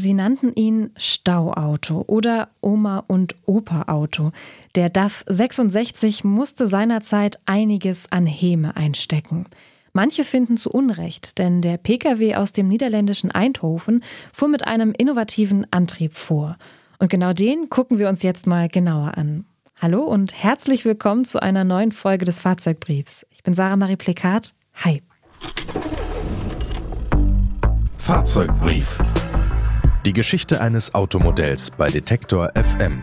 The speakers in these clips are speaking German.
Sie nannten ihn Stauauto oder Oma- und Opa-Auto. Der DAF 66 musste seinerzeit einiges an Häme einstecken. Manche finden zu Unrecht, denn der Pkw aus dem niederländischen Eindhoven fuhr mit einem innovativen Antrieb vor. Und genau den gucken wir uns jetzt mal genauer an. Hallo und herzlich willkommen zu einer neuen Folge des Fahrzeugbriefs. Ich bin Sarah Marie Plekat. Hi. Fahrzeugbrief. Die Geschichte eines Automodells bei Detektor FM.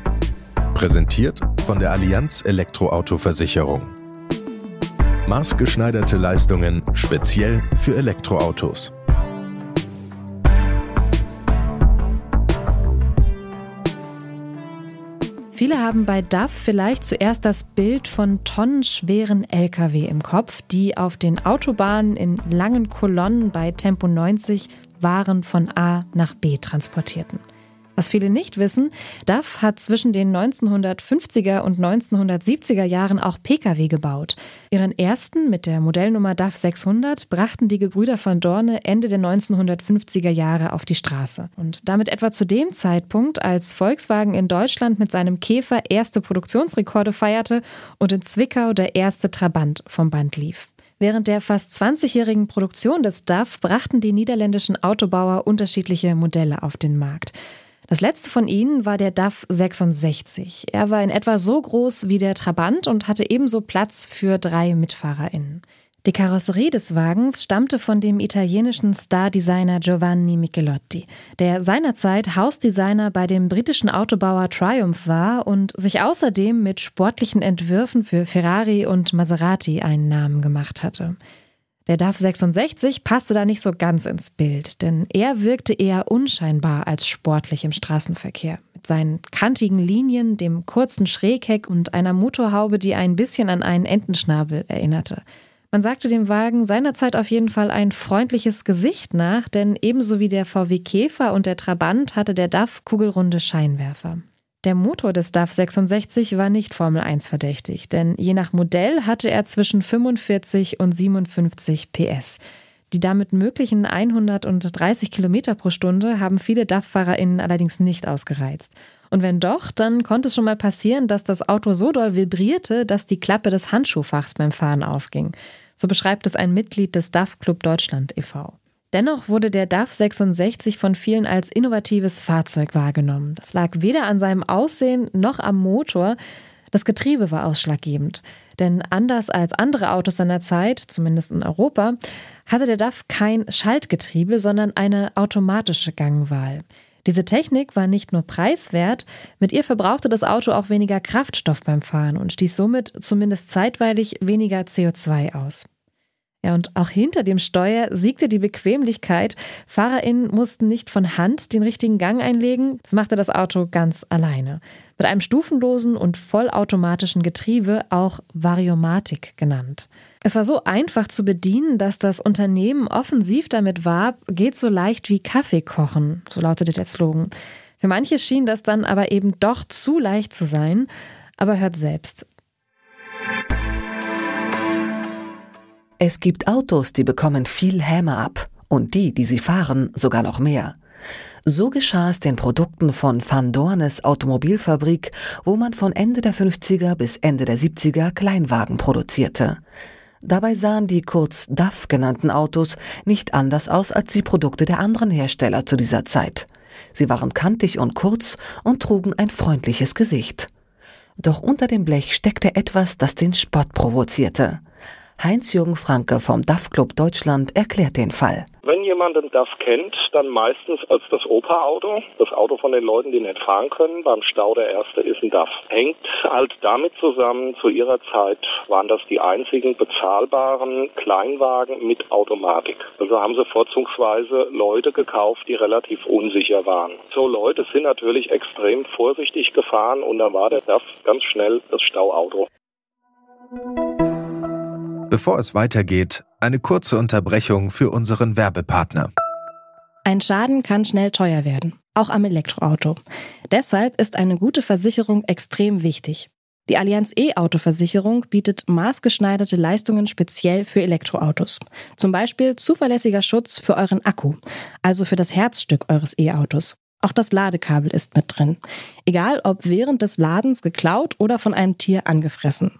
Präsentiert von der Allianz Elektroauto-Versicherung. Maßgeschneiderte Leistungen speziell für Elektroautos. Viele haben bei DAF vielleicht zuerst das Bild von tonnenschweren Lkw im Kopf, die auf den Autobahnen in langen Kolonnen bei Tempo 90 waren von A nach B transportierten. Was viele nicht wissen, DAF hat zwischen den 1950er und 1970er Jahren auch Pkw gebaut. Ihren ersten mit der Modellnummer DAF 600 brachten die Gebrüder von Dorne Ende der 1950er Jahre auf die Straße. Und damit etwa zu dem Zeitpunkt, als Volkswagen in Deutschland mit seinem Käfer erste Produktionsrekorde feierte und in Zwickau der erste Trabant vom Band lief. Während der fast 20-jährigen Produktion des DAF brachten die niederländischen Autobauer unterschiedliche Modelle auf den Markt. Das letzte von ihnen war der DAF 66. Er war in etwa so groß wie der Trabant und hatte ebenso Platz für drei MitfahrerInnen. Die Karosserie des Wagens stammte von dem italienischen Star-Designer Giovanni Michelotti, der seinerzeit Hausdesigner bei dem britischen Autobauer Triumph war und sich außerdem mit sportlichen Entwürfen für Ferrari und Maserati einen Namen gemacht hatte. Der DAF 66 passte da nicht so ganz ins Bild, denn er wirkte eher unscheinbar als sportlich im Straßenverkehr. Mit seinen kantigen Linien, dem kurzen Schrägheck und einer Motorhaube, die ein bisschen an einen Entenschnabel erinnerte. Man sagte dem Wagen seinerzeit auf jeden Fall ein freundliches Gesicht nach, denn ebenso wie der VW Käfer und der Trabant hatte der DAF kugelrunde Scheinwerfer. Der Motor des DAF 66 war nicht Formel 1 verdächtig, denn je nach Modell hatte er zwischen 45 und 57 PS. Die damit möglichen 130 Kilometer pro Stunde haben viele DAF-FahrerInnen allerdings nicht ausgereizt. Und wenn doch, dann konnte es schon mal passieren, dass das Auto so doll vibrierte, dass die Klappe des Handschuhfachs beim Fahren aufging. So beschreibt es ein Mitglied des DAF Club Deutschland e.V. Dennoch wurde der DAF 66 von vielen als innovatives Fahrzeug wahrgenommen. Das lag weder an seinem Aussehen noch am Motor. Das Getriebe war ausschlaggebend. Denn anders als andere Autos seiner Zeit, zumindest in Europa, hatte der DAF kein Schaltgetriebe, sondern eine automatische Gangwahl. Diese Technik war nicht nur preiswert, mit ihr verbrauchte das Auto auch weniger Kraftstoff beim Fahren und stieß somit zumindest zeitweilig weniger CO2 aus. Ja, und auch hinter dem Steuer siegte die Bequemlichkeit. FahrerInnen mussten nicht von Hand den richtigen Gang einlegen. Das machte das Auto ganz alleine. Mit einem stufenlosen und vollautomatischen Getriebe, auch Variomatik genannt. Es war so einfach zu bedienen, dass das Unternehmen offensiv damit warb, geht so leicht wie Kaffee kochen, so lautete der Slogan. Für manche schien das dann aber eben doch zu leicht zu sein. Aber hört selbst. Es gibt Autos, die bekommen viel Häme ab und die, die sie fahren, sogar noch mehr. So geschah es den Produkten von Van Dornes Automobilfabrik, wo man von Ende der 50er bis Ende der 70er Kleinwagen produzierte. Dabei sahen die kurz DAF genannten Autos nicht anders aus als die Produkte der anderen Hersteller zu dieser Zeit. Sie waren kantig und kurz und trugen ein freundliches Gesicht. Doch unter dem Blech steckte etwas, das den Spott provozierte. Heinz-Jürgen Franke vom DAF Club Deutschland erklärt den Fall. Wenn jemand den DAF kennt, dann meistens als das Opa-Auto, das Auto von den Leuten, die nicht fahren können. Beim Stau der erste ist ein DAF. Hängt halt damit zusammen, zu ihrer Zeit waren das die einzigen bezahlbaren Kleinwagen mit Automatik. Also haben sie vorzugsweise Leute gekauft, die relativ unsicher waren. So Leute sind natürlich extrem vorsichtig gefahren und da war der DAF ganz schnell das Stauauto. Bevor es weitergeht, eine kurze Unterbrechung für unseren Werbepartner. Ein Schaden kann schnell teuer werden, auch am Elektroauto. Deshalb ist eine gute Versicherung extrem wichtig. Die Allianz E-Auto-Versicherung bietet maßgeschneiderte Leistungen speziell für Elektroautos. Zum Beispiel zuverlässiger Schutz für euren Akku, also für das Herzstück eures E-Autos. Auch das Ladekabel ist mit drin. Egal ob während des Ladens geklaut oder von einem Tier angefressen.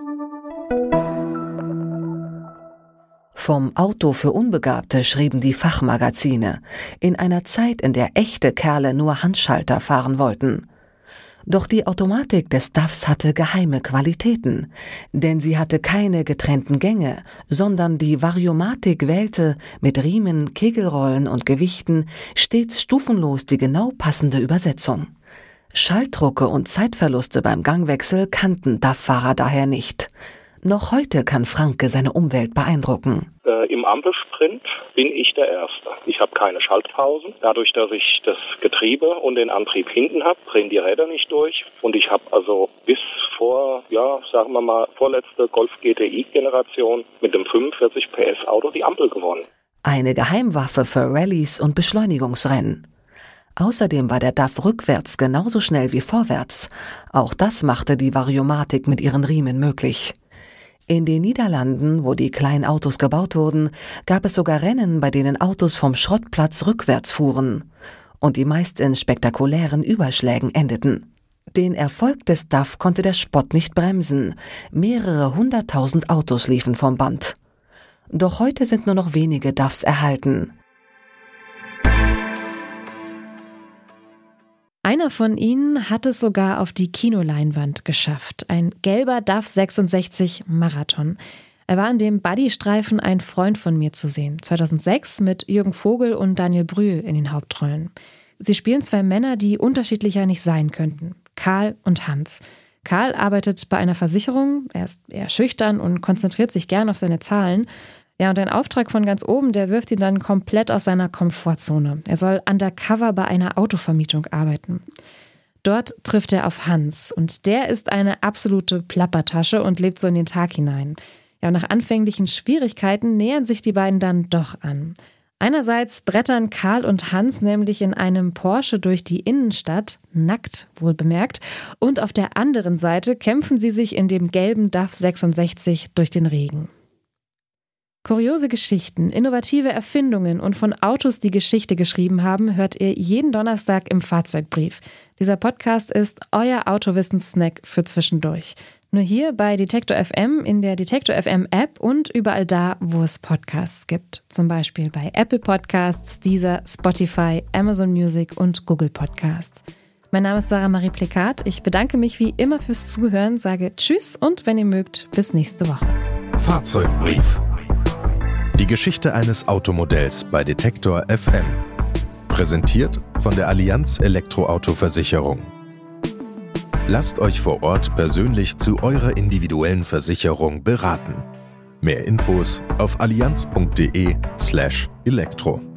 Vom Auto für Unbegabte schrieben die Fachmagazine, in einer Zeit, in der echte Kerle nur Handschalter fahren wollten. Doch die Automatik des DAFs hatte geheime Qualitäten, denn sie hatte keine getrennten Gänge, sondern die Variomatik wählte mit Riemen, Kegelrollen und Gewichten stets stufenlos die genau passende Übersetzung. Schaltdrucke und Zeitverluste beim Gangwechsel kannten DAF-Fahrer daher nicht. Noch heute kann Franke seine Umwelt beeindrucken. Äh, Im Ampelsprint bin ich der Erste. Ich habe keine Schaltpausen. Dadurch, dass ich das Getriebe und den Antrieb hinten habe, drehen die Räder nicht durch. Und ich habe also bis vor, ja, sagen wir mal, vorletzte Golf GTI-Generation mit dem 45 PS Auto die Ampel gewonnen. Eine Geheimwaffe für Rallyes und Beschleunigungsrennen. Außerdem war der DAF rückwärts genauso schnell wie vorwärts. Auch das machte die Variomatik mit ihren Riemen möglich. In den Niederlanden, wo die kleinen Autos gebaut wurden, gab es sogar Rennen, bei denen Autos vom Schrottplatz rückwärts fuhren und die meist in spektakulären Überschlägen endeten. Den Erfolg des DAF konnte der Spott nicht bremsen. Mehrere hunderttausend Autos liefen vom Band. Doch heute sind nur noch wenige DAFs erhalten. Einer von ihnen hat es sogar auf die Kinoleinwand geschafft. Ein gelber DAF 66 Marathon. Er war in dem Buddy-Streifen Ein Freund von mir zu sehen. 2006 mit Jürgen Vogel und Daniel Brühl in den Hauptrollen. Sie spielen zwei Männer, die unterschiedlicher nicht sein könnten. Karl und Hans. Karl arbeitet bei einer Versicherung. Er ist eher schüchtern und konzentriert sich gern auf seine Zahlen. Ja, und ein Auftrag von ganz oben, der wirft ihn dann komplett aus seiner Komfortzone. Er soll undercover bei einer Autovermietung arbeiten. Dort trifft er auf Hans und der ist eine absolute Plappertasche und lebt so in den Tag hinein. Ja, und nach anfänglichen Schwierigkeiten nähern sich die beiden dann doch an. Einerseits brettern Karl und Hans nämlich in einem Porsche durch die Innenstadt, nackt wohl bemerkt, und auf der anderen Seite kämpfen sie sich in dem gelben DAF 66 durch den Regen. Kuriose Geschichten, innovative Erfindungen und von Autos, die Geschichte geschrieben haben, hört ihr jeden Donnerstag im Fahrzeugbrief. Dieser Podcast ist euer Autowissens-Snack für zwischendurch. Nur hier bei Detektor FM, in der Detektor FM App und überall da, wo es Podcasts gibt. Zum Beispiel bei Apple Podcasts, Deezer, Spotify, Amazon Music und Google Podcasts. Mein Name ist Sarah Marie Plekat. Ich bedanke mich wie immer fürs Zuhören, sage Tschüss und wenn ihr mögt, bis nächste Woche. Fahrzeugbrief die Geschichte eines Automodells bei Detektor FM. Präsentiert von der Allianz Elektroauto-Versicherung. Lasst euch vor Ort persönlich zu eurer individuellen Versicherung beraten. Mehr Infos auf allianz.de/elektro.